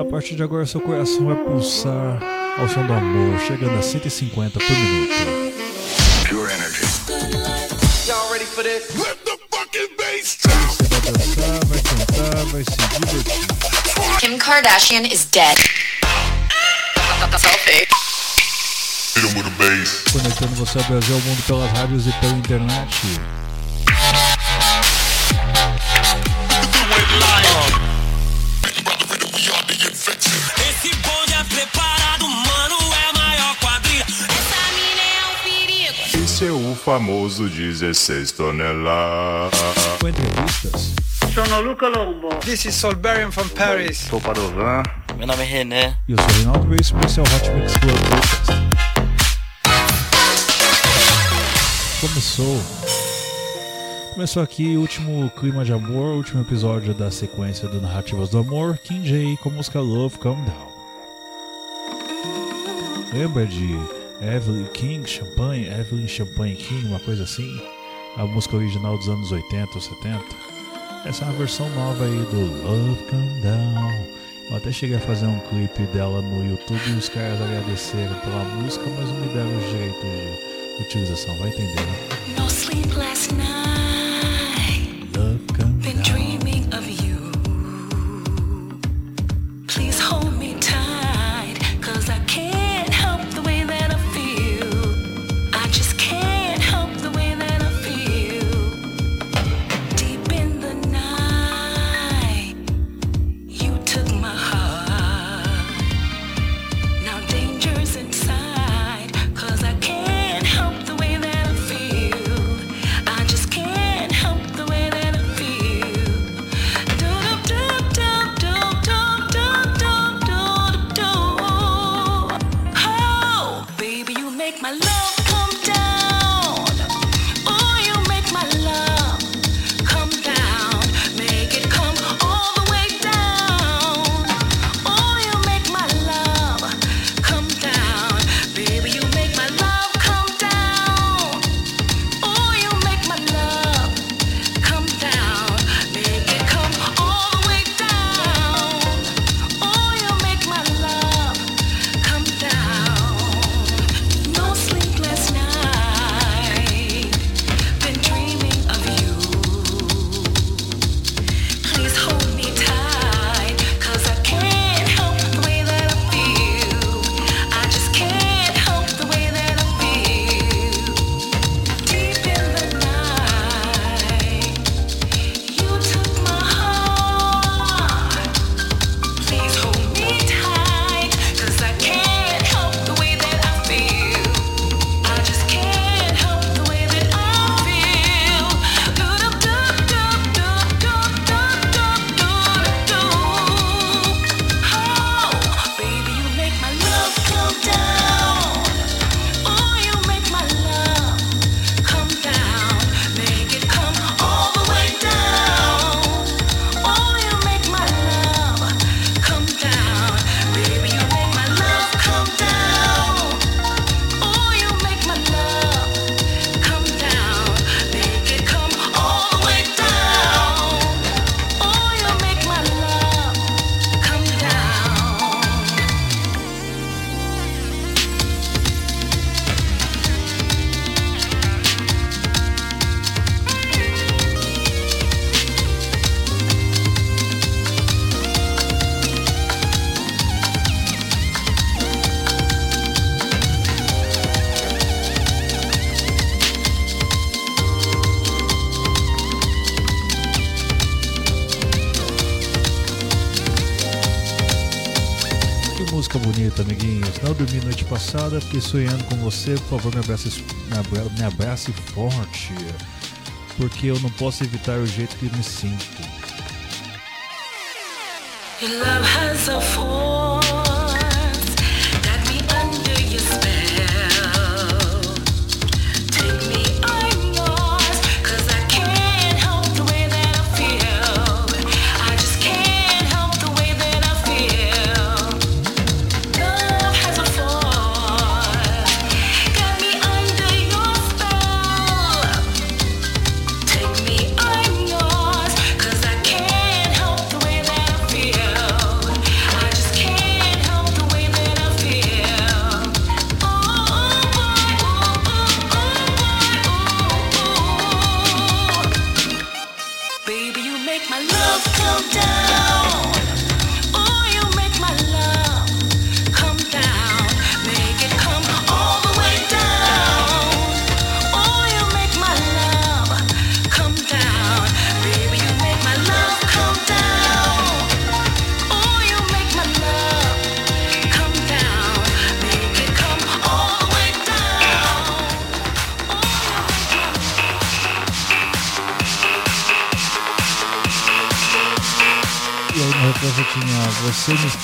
A partir de agora, seu coração vai pulsar ao som do amor, chegando a 150 por minuto. Pure energy. Y'all ready for this? Let the fucking bass drop. Você vai dançar, vai cantar, vai se divertir. Kim Kardashian is dead. Selfie. Conectando você ao Brasil ao mundo pelas rádios e pela internet. Famoso 16 toneladas. Com entrevistas. Sono Luca Lombo. This is Solberian from Paris. Sou Padovan. Meu nome é René. E eu sou Reinaldo Reis, esse é o Hot Mix Club Podcast. Começou. Começou aqui o último clima de amor, o último episódio da sequência do Narrativas do Amor, King J com a música Love Calm Down. Lembra de Evelyn King, Champagne, Evelyn Champagne King, uma coisa assim? A música original dos anos 80 ou 70? Essa é uma versão nova aí do Love Calm Down. Eu até cheguei a fazer um clipe dela no YouTube e os caras agradeceram pela música, mas não me deram os direitos de utilização, vai entender, né? No sleep last night. Sonhando com você. Por favor, me abrace, me abrace forte. Porque eu não posso evitar o jeito que me sinto. Your love has a force.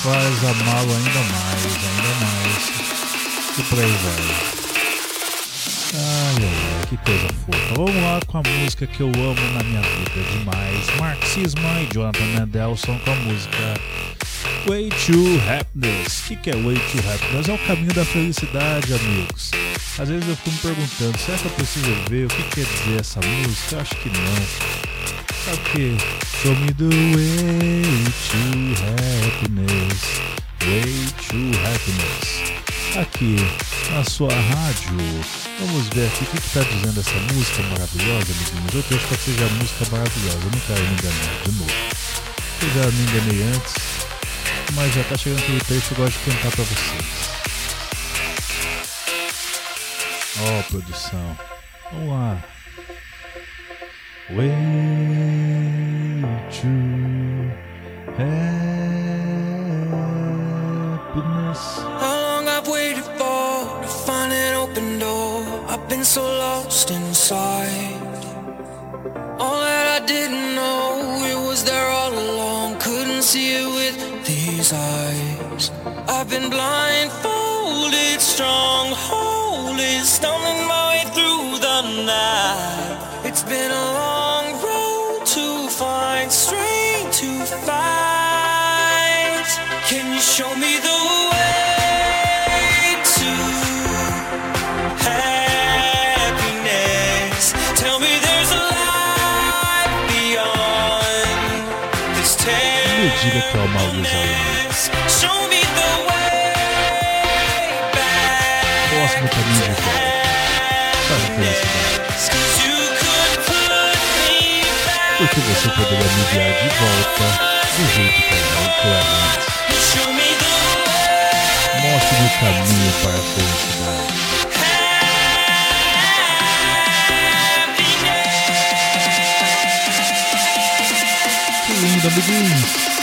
Faz amá-lo ainda mais, ainda mais. E por aí vai. Ai, ai, que coisa fofa. Vamos lá com a música que eu amo na minha vida demais. Marxismo e Jonathan Mendelson com a música Way to Happiness. O que, é Way to Happiness? É o caminho da felicidade, amigos. Às vezes eu fico me perguntando, será que eu preciso ver o que quer dizer essa música? Eu acho que não. Sabe que? Show me the way to happiness. Way to happiness. Aqui na sua rádio. Vamos ver aqui o que está dizendo essa música maravilhosa, amiguinhos. Eu deixo que seja música maravilhosa. Eu não quero me enganar de novo. Eu já me enganei antes, mas já está chegando aquele trecho que eu gosto de cantar para vocês. Ó, oh, produção. Vamos lá. Way to happiness. How long I've waited for to find an open door. I've been so lost inside. All that I didn't know, it was there all along. Couldn't see it with these eyes. I've been blindfolded, strongholded, stumbling my way through the night. It's been a long diga que é the way back. Próximo caminho de. Para a felicidade. Porque você poderia me enviar de volta do jeito que eu que eu o caminho para a felicidade. Que lindo, amiguinhos.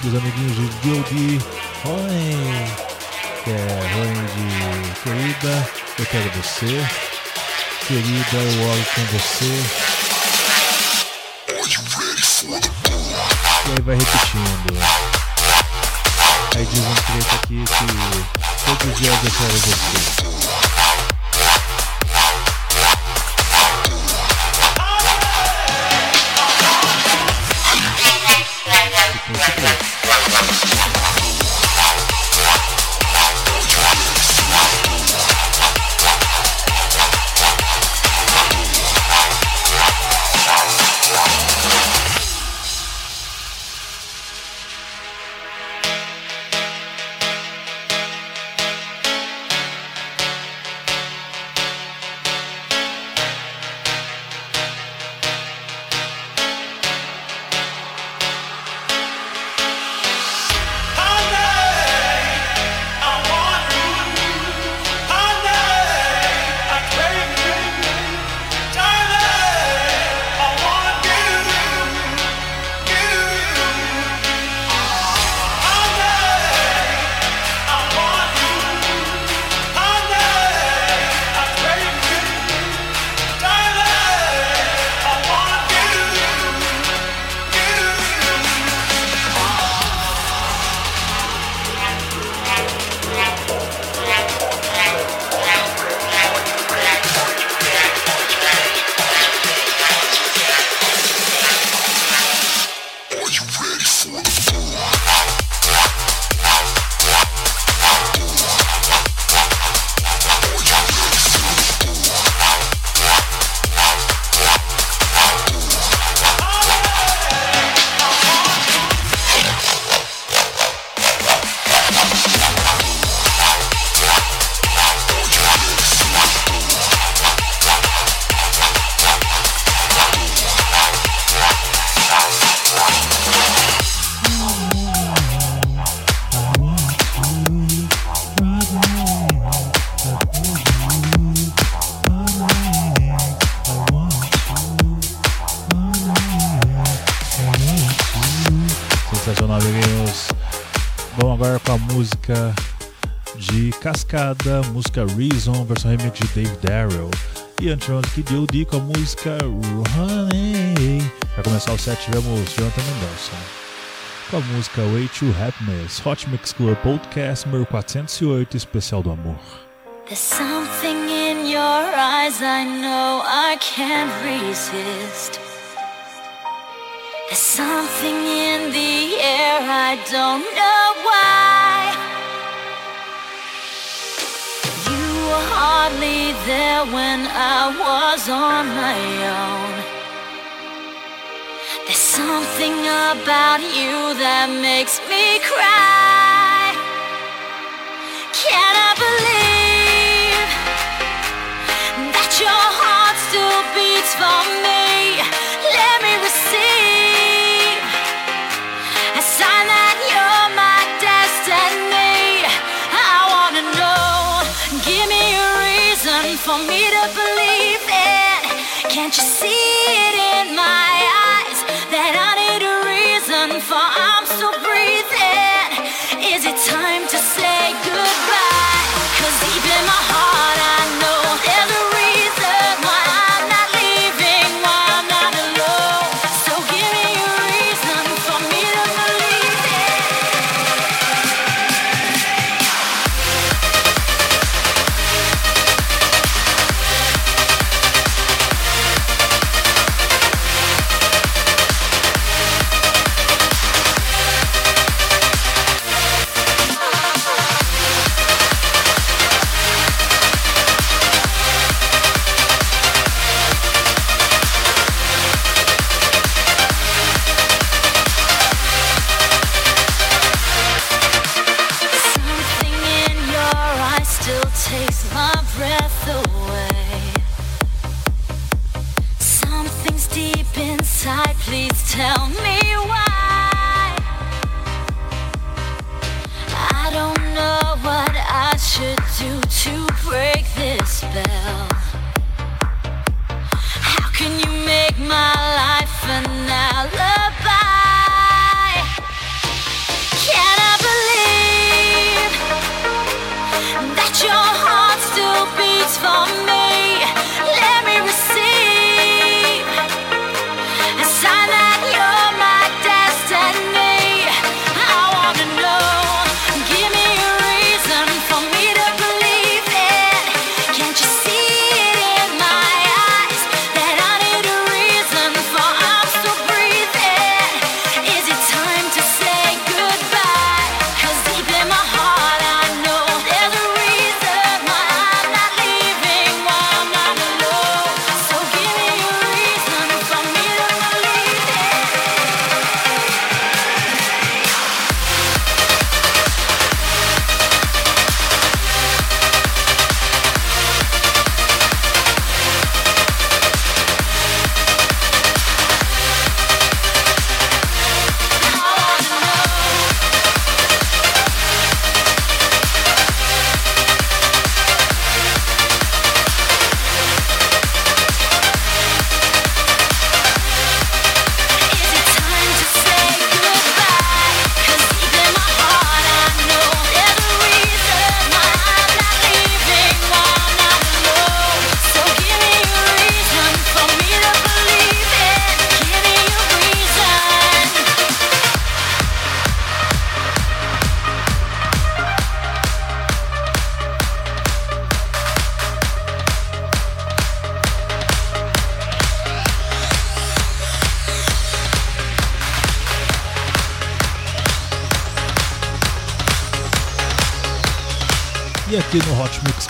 Simples, amiguinhos de D.O.D. Oi! Que é Oi de querida, eu quero você. Querida, eu oro com você. E aí vai repetindo. Aí diz um trecho aqui que todos os dias eu quero você. Música Reason, versão remix de Dave Darrell. E antes que deu D com a música Honey. Para começar o set tivemos Jonathan Mendonça. Com a música Way to Happiness, Hot Mix Club Podcast número 408, especial do amor. There's something in your eyes I know I can't resist. There's something in the air I don't know why. Were hardly there when I was on my own. There's something about you that makes me cry. Can I believe that your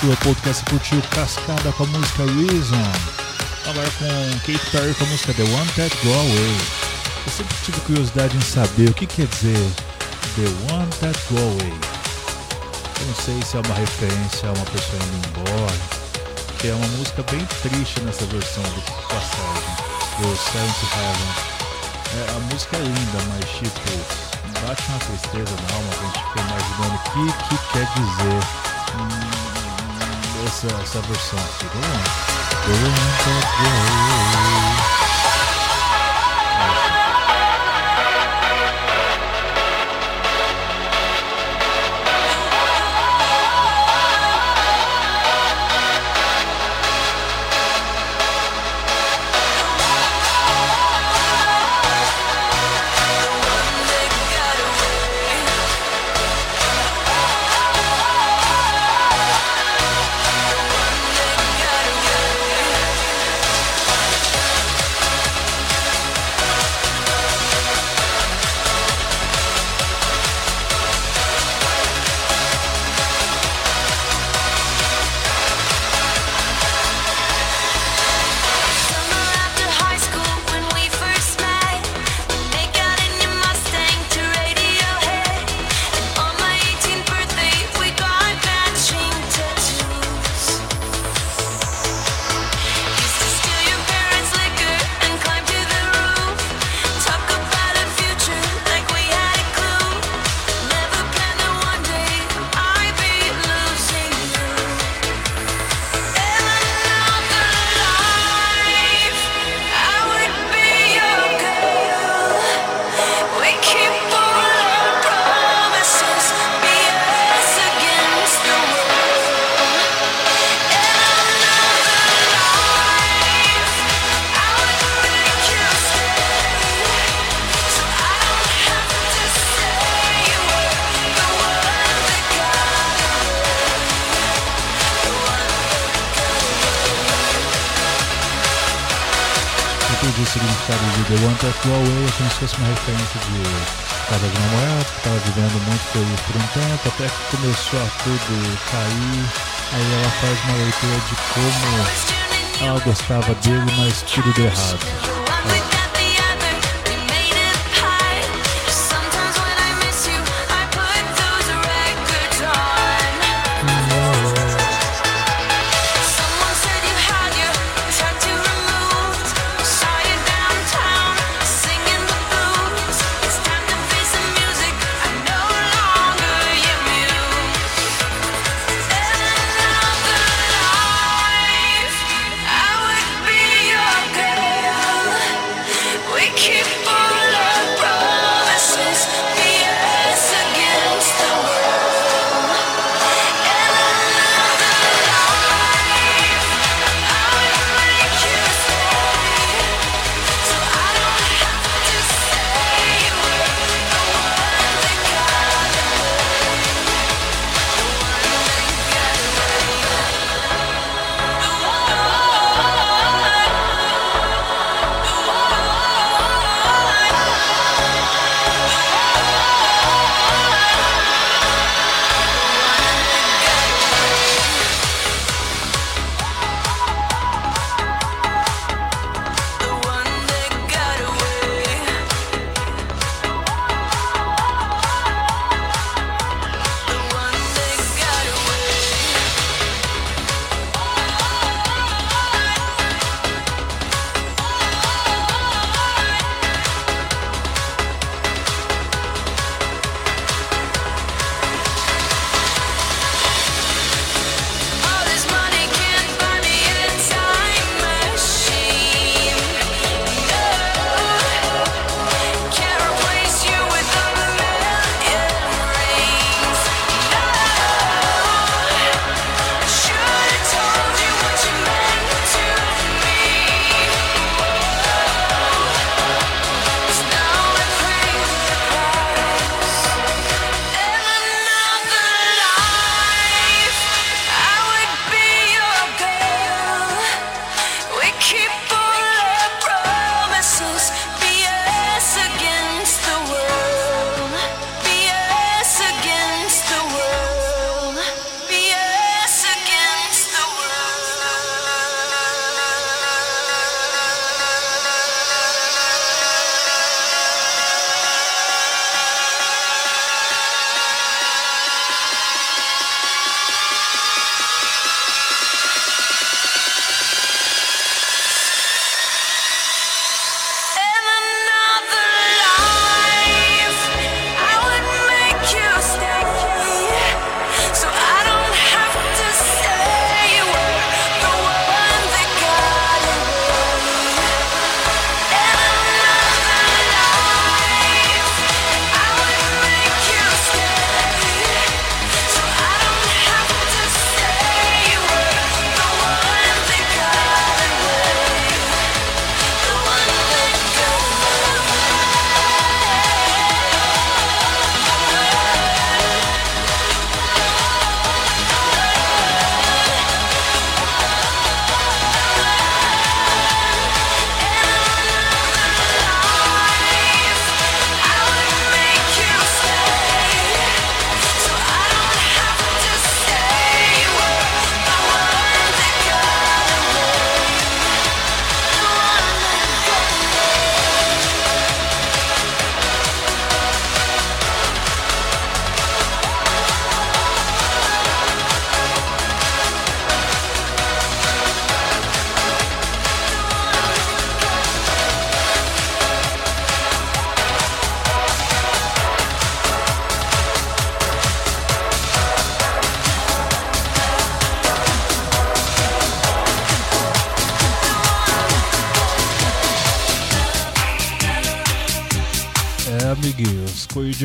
Club Podcast curtiu Cascada com a música Reason. Agora com Kate Perry com a música The One That Go Away. Eu sempre tive curiosidade em saber o que quer dizer The One That Go Away. Eu não sei se é uma referência a uma pessoa indo embora, que é uma música bem triste nessa versão do passagem, do Seventh Heaven. É, a música é linda, mas tipo, bate uma tristeza na alma, a gente fica imaginando o que, que quer dizer hum, essa, essa versão aqui. Vamos lá. Go Away é como se fosse uma referência de casa de namorado, que estava vivendo muito feliz por um tempo, até que começou a tudo cair. Aí ela faz uma leitura de como ela gostava dele, mas tudo deu errado.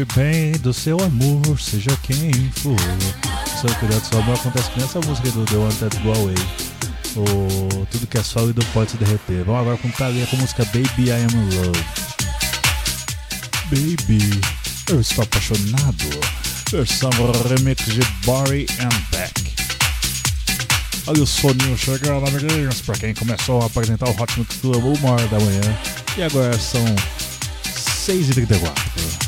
Bem do seu amor, seja quem for. Seu cuidado do seu amor acontece com essa música do The One That Go Away. O tudo que é sólido pode se derreter. Vamos agora com Thalia com a música Baby I Am in Love. Baby, eu estou apaixonado. Versão remix de Barry and Beck. Olha o soninho chegando, amiguinhos, para quem começou a apresentar o Hot Mix Club uma hora da manhã. E agora são 6h34.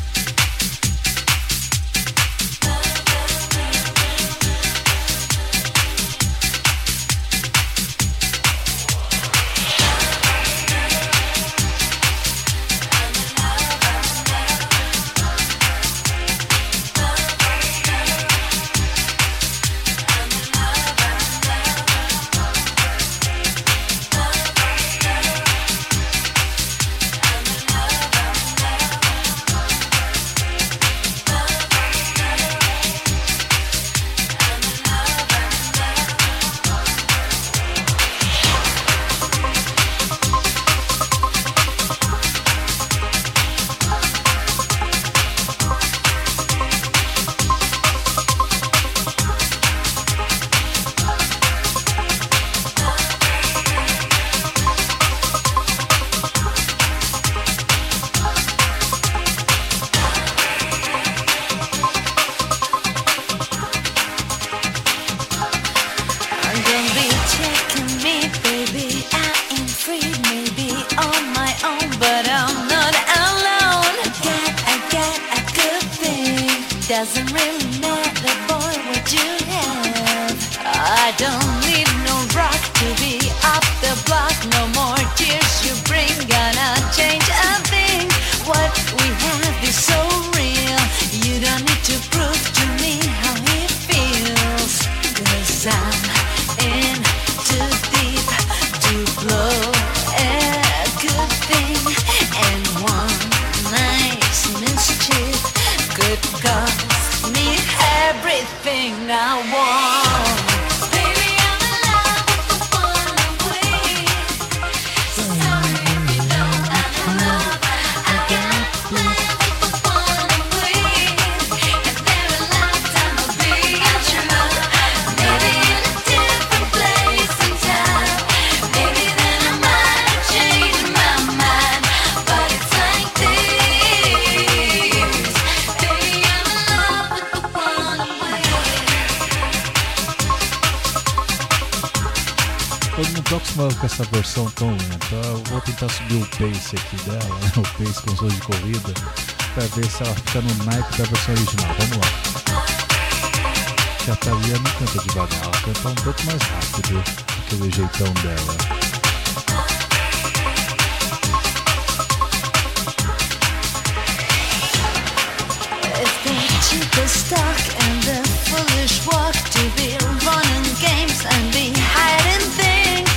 Eu não tô acostumado com essa versão tão lenta. Eu vou tentar subir o pace aqui dela, o pace com som de corrida, pra ver se ela fica no naipe da versão original. Vamos lá. A Thalia não canta devagar, ela canta um pouco mais rápido, aquele jeitão dela. Stock and the foolish walk to be running games and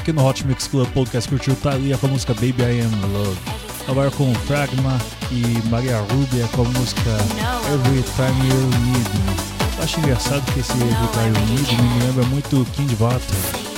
aqui no Hot Mix Club Podcast curtiu tá Thalia com a música Baby I Am Love. Agora com Pragma e Maria Rubia com a música Every Time You Need Me. Eu acho engraçado que esse Every Time You Need Me me lembra muito King Butter.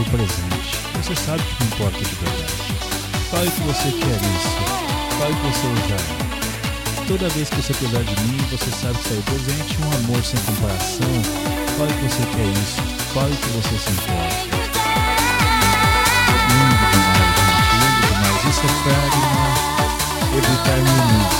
o presente. Você sabe o que importa de verdade. Fale que você quer isso. Fale que você usar. É. Toda vez que você precisar de mim, você sabe que saiu presente um amor sem comparação. Fale que você quer isso. Fale que você se importa. Lindo demais. Lindo demais. Isso é fragma. Né, evitar inimigos.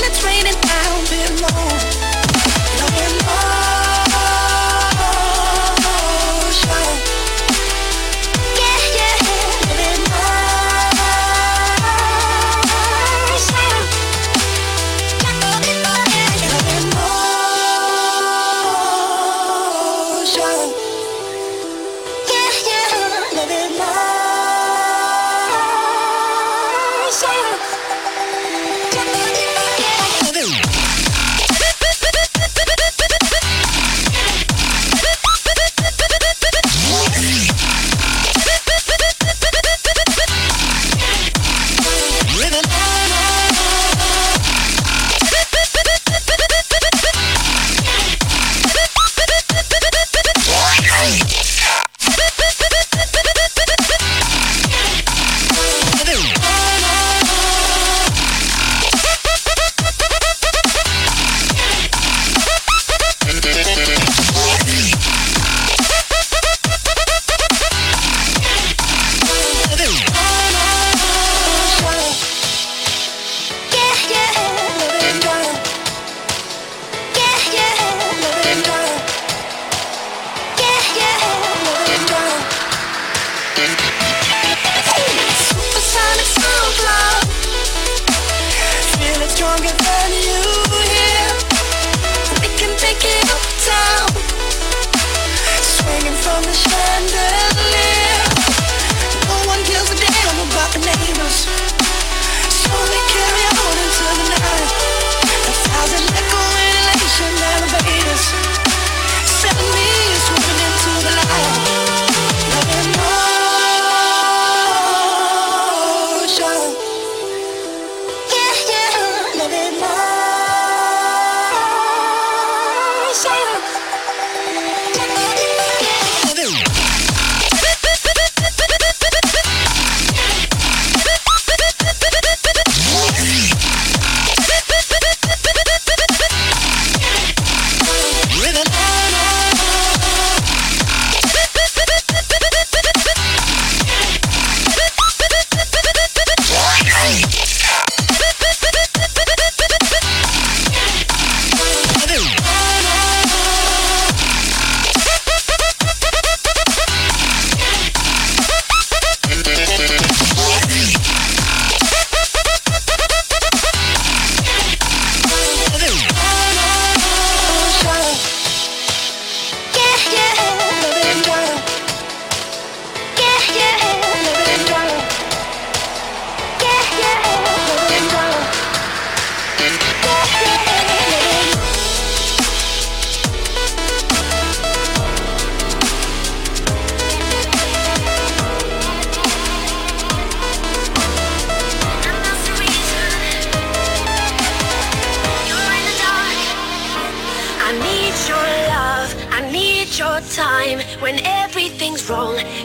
It's raining down below. Low and low. Stronger than you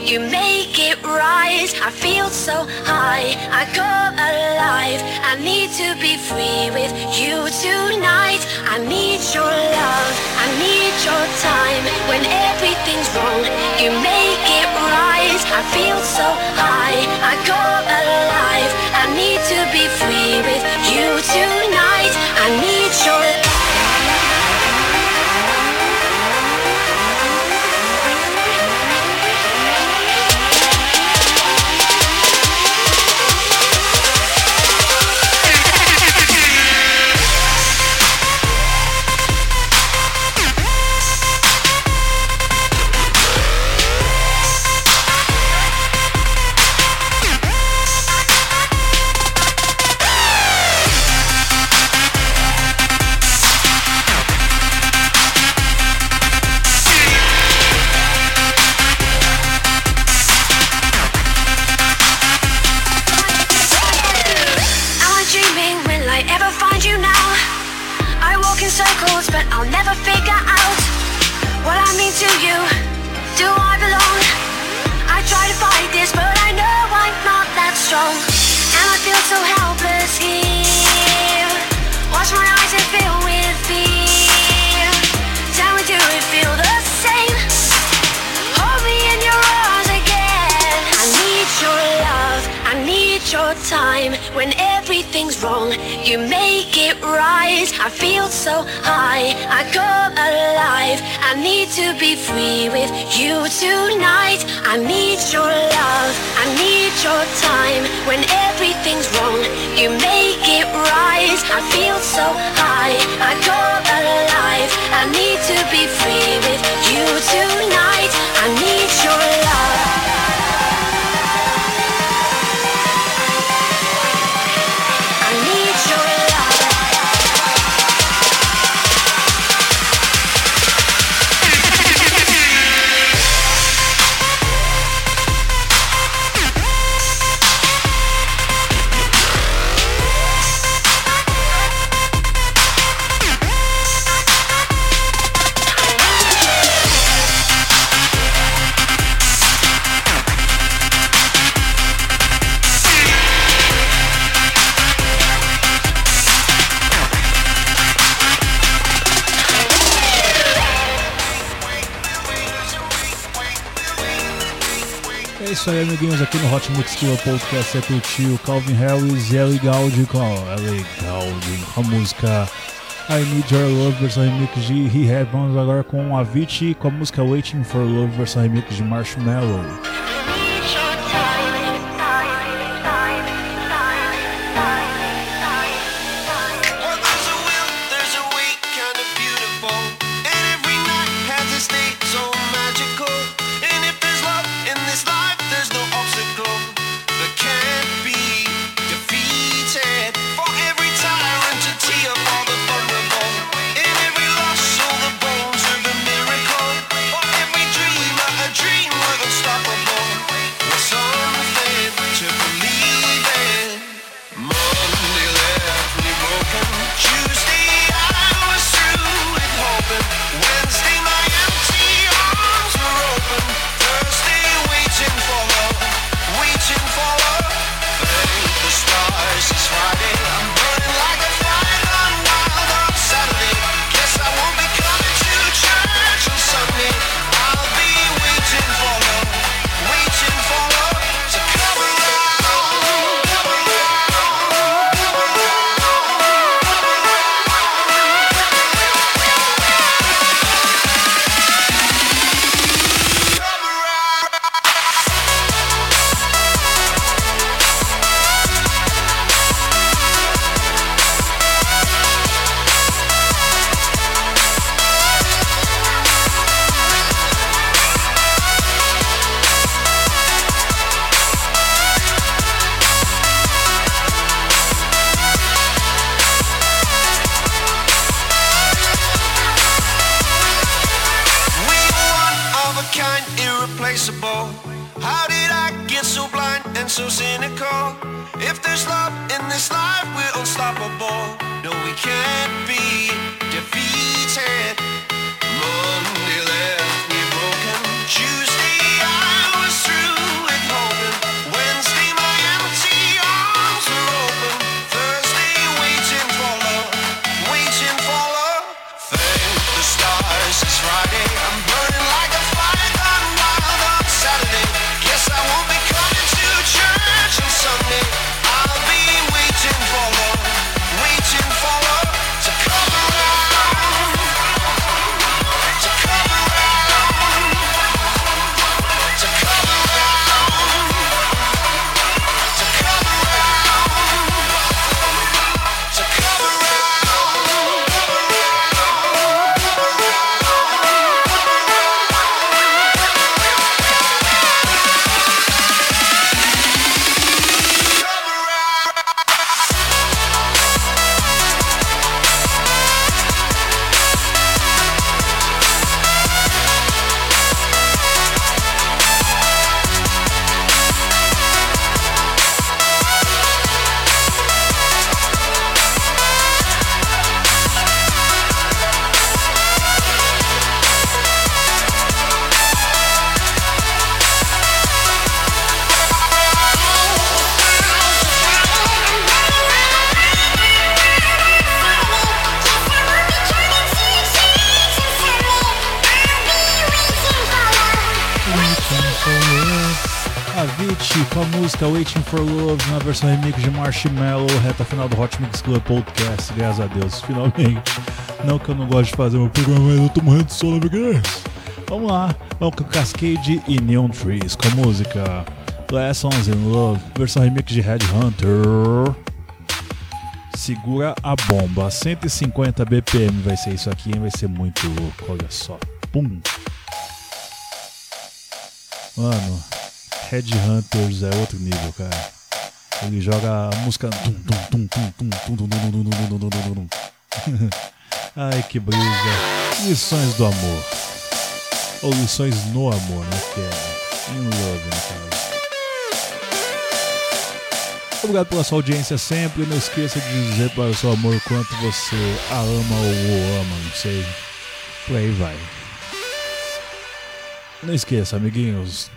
you make it right. I feel so high, I come alive. I need to be free with you tonight. I need your love, I need your time. When everything's wrong, you make it right. I feel so high, I come alive. I need to be free with you tonight. I need your your time. When everything's wrong, you make it right. I feel so high, I come alive. I need to be free with you tonight. I need your love, I need your time. When everything's wrong, you make it right. I feel so high, I come alive. I need to be free with you tonight. I need your love. Isso aí, amiguinhos, aqui no Hot Mix Club Podcast você curtiu Calvin Harris e Ellie Goulding com Ellie Goulding com a música I Need Your Love versão remix de Rehab. Vamos agora com Avicii com a música Waiting for Love versão remix de Marshmallow. Waiting for Love na versão remix de Marshmallow, reta final do Hot Mix Club Podcast, graças a Deus, finalmente. Não que eu não gosto de fazer meu programa, mas eu tô morrendo de sono, amiguinhos. Vamos lá, vamos com Cascade e Neon Trees com a música Lessons in Love, versão remix de Headhunter. Segura a bomba, 150 BPM vai ser isso aqui, hein? vai ser muito louco, olha só. Pum! Mano, Headhunters é outro nível, cara. Ele joga a música. Ai que brisa! Lições do amor. Ou lições no amor, né? Que é in love, né, cara? Obrigado pela sua audiência sempre. Não esqueça de dizer para o seu amor quanto você a ama ou o ama, não sei. Por aí vai. Não esqueça, amiguinhos,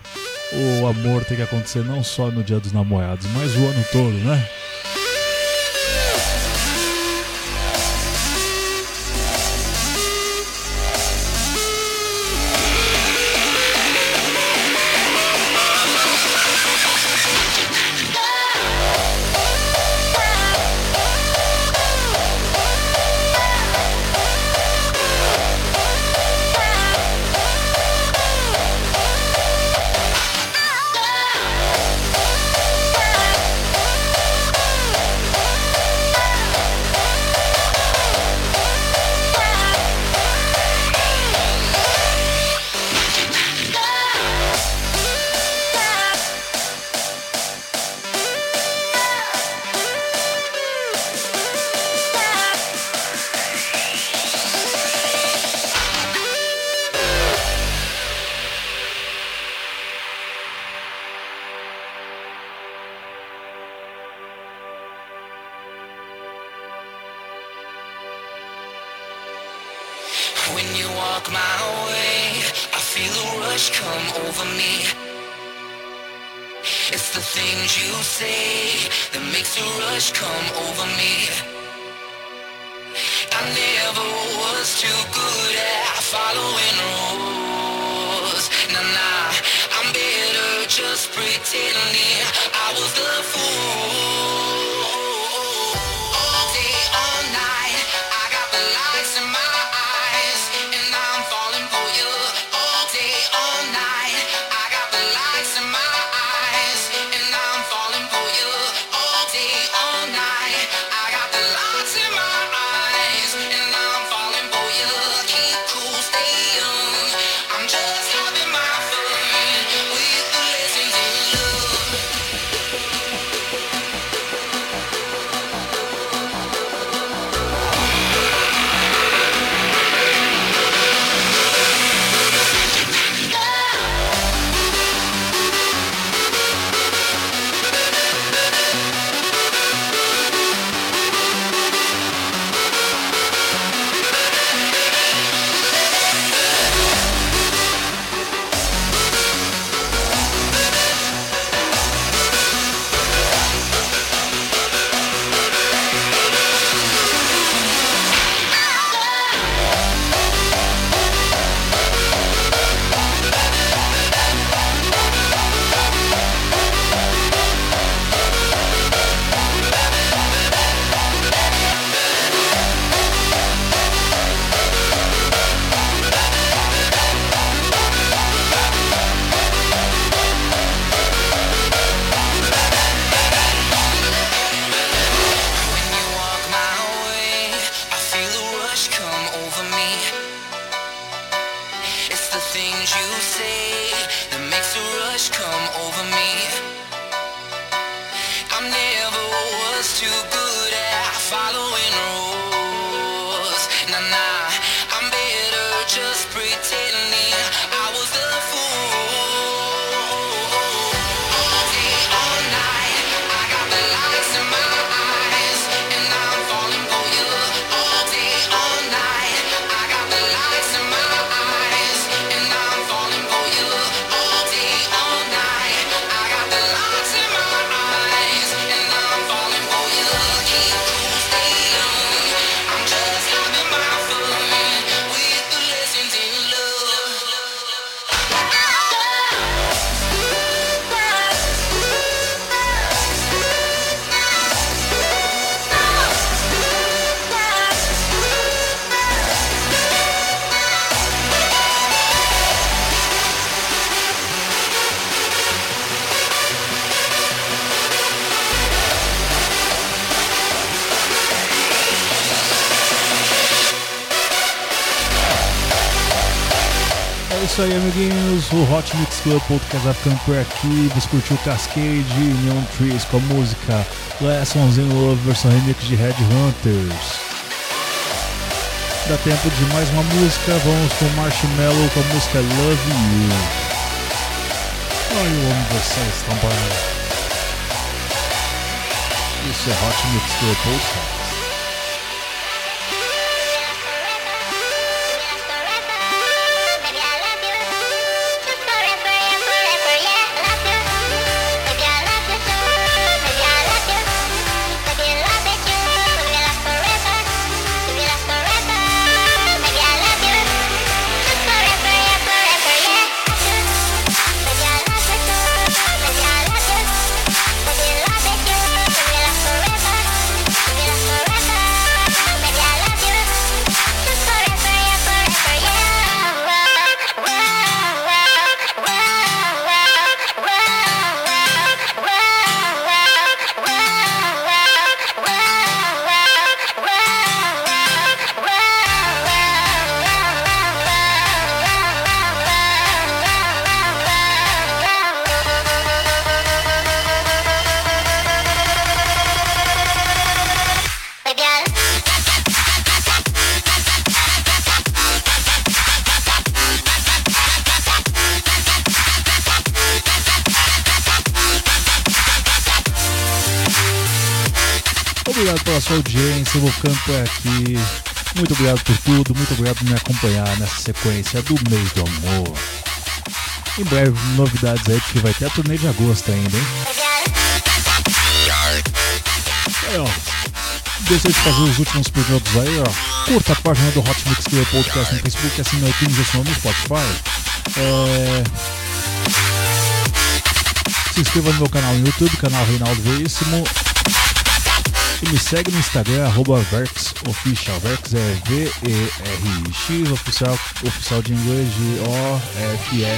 o amor tem que acontecer não só no dia dos namorados, mas o ano todo, né? Over me. It's the things you say that makes a rush come over me. I never was too good at following rules. Nah, nah, I'm better just pretending I was the isso aí, amiguinhos. O Hot Mix Club Podcast vai ficando por aqui. Você curtiu Cascade Neon Trees com a música Lessons in Love, versão remix de Red Hunters. Dá tempo de mais uma música. Vamos com Marshmallow com a música Love You. Ai, eu amo vocês também. Isso é Hot Mix Club Podcast. Obrigado pela sua audiência, eu vou ficando por aqui. Muito obrigado por tudo, muito obrigado por me acompanhar nessa sequência do mês do amor. Em breve, novidades aí, porque vai ter a turnê de agosto ainda, hein? Aí, ó. Deixa eu fazer os últimos produtos aí, ó. Curta a página do Hot Mix Club Podcast no Facebook, assim no iTunes, assim no Spotify. É... Se inscreva no meu canal no YouTube, canal Reinaldo Veríssimo. E me segue no Instagram, arroba VerxOfficial. Verx é V-E-R-I-X, oficial, oficial de inglês de O-F-F-I-C-I-A-L.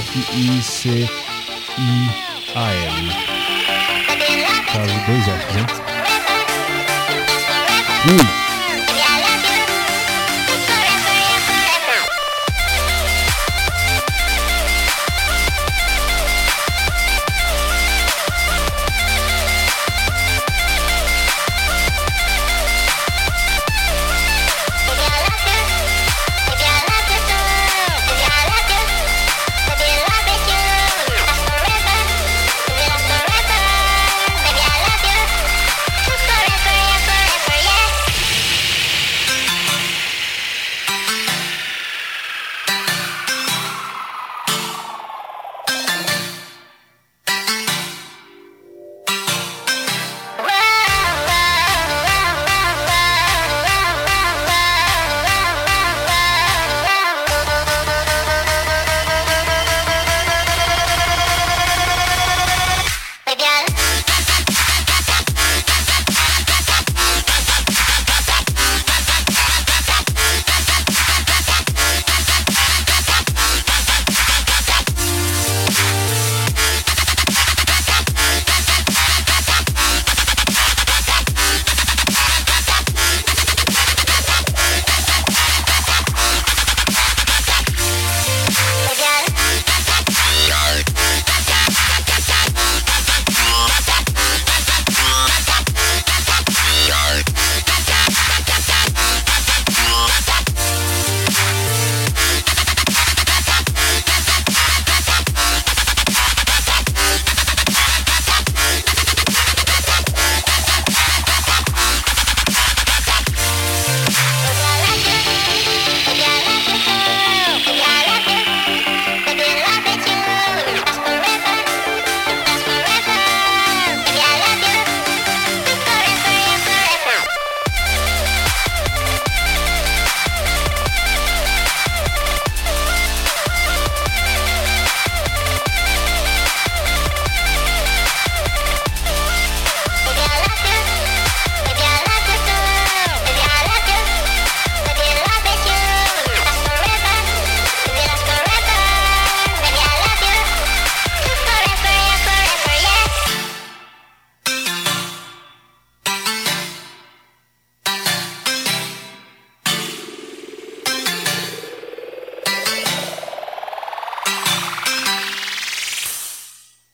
Caso dois Fs, hein? Fui!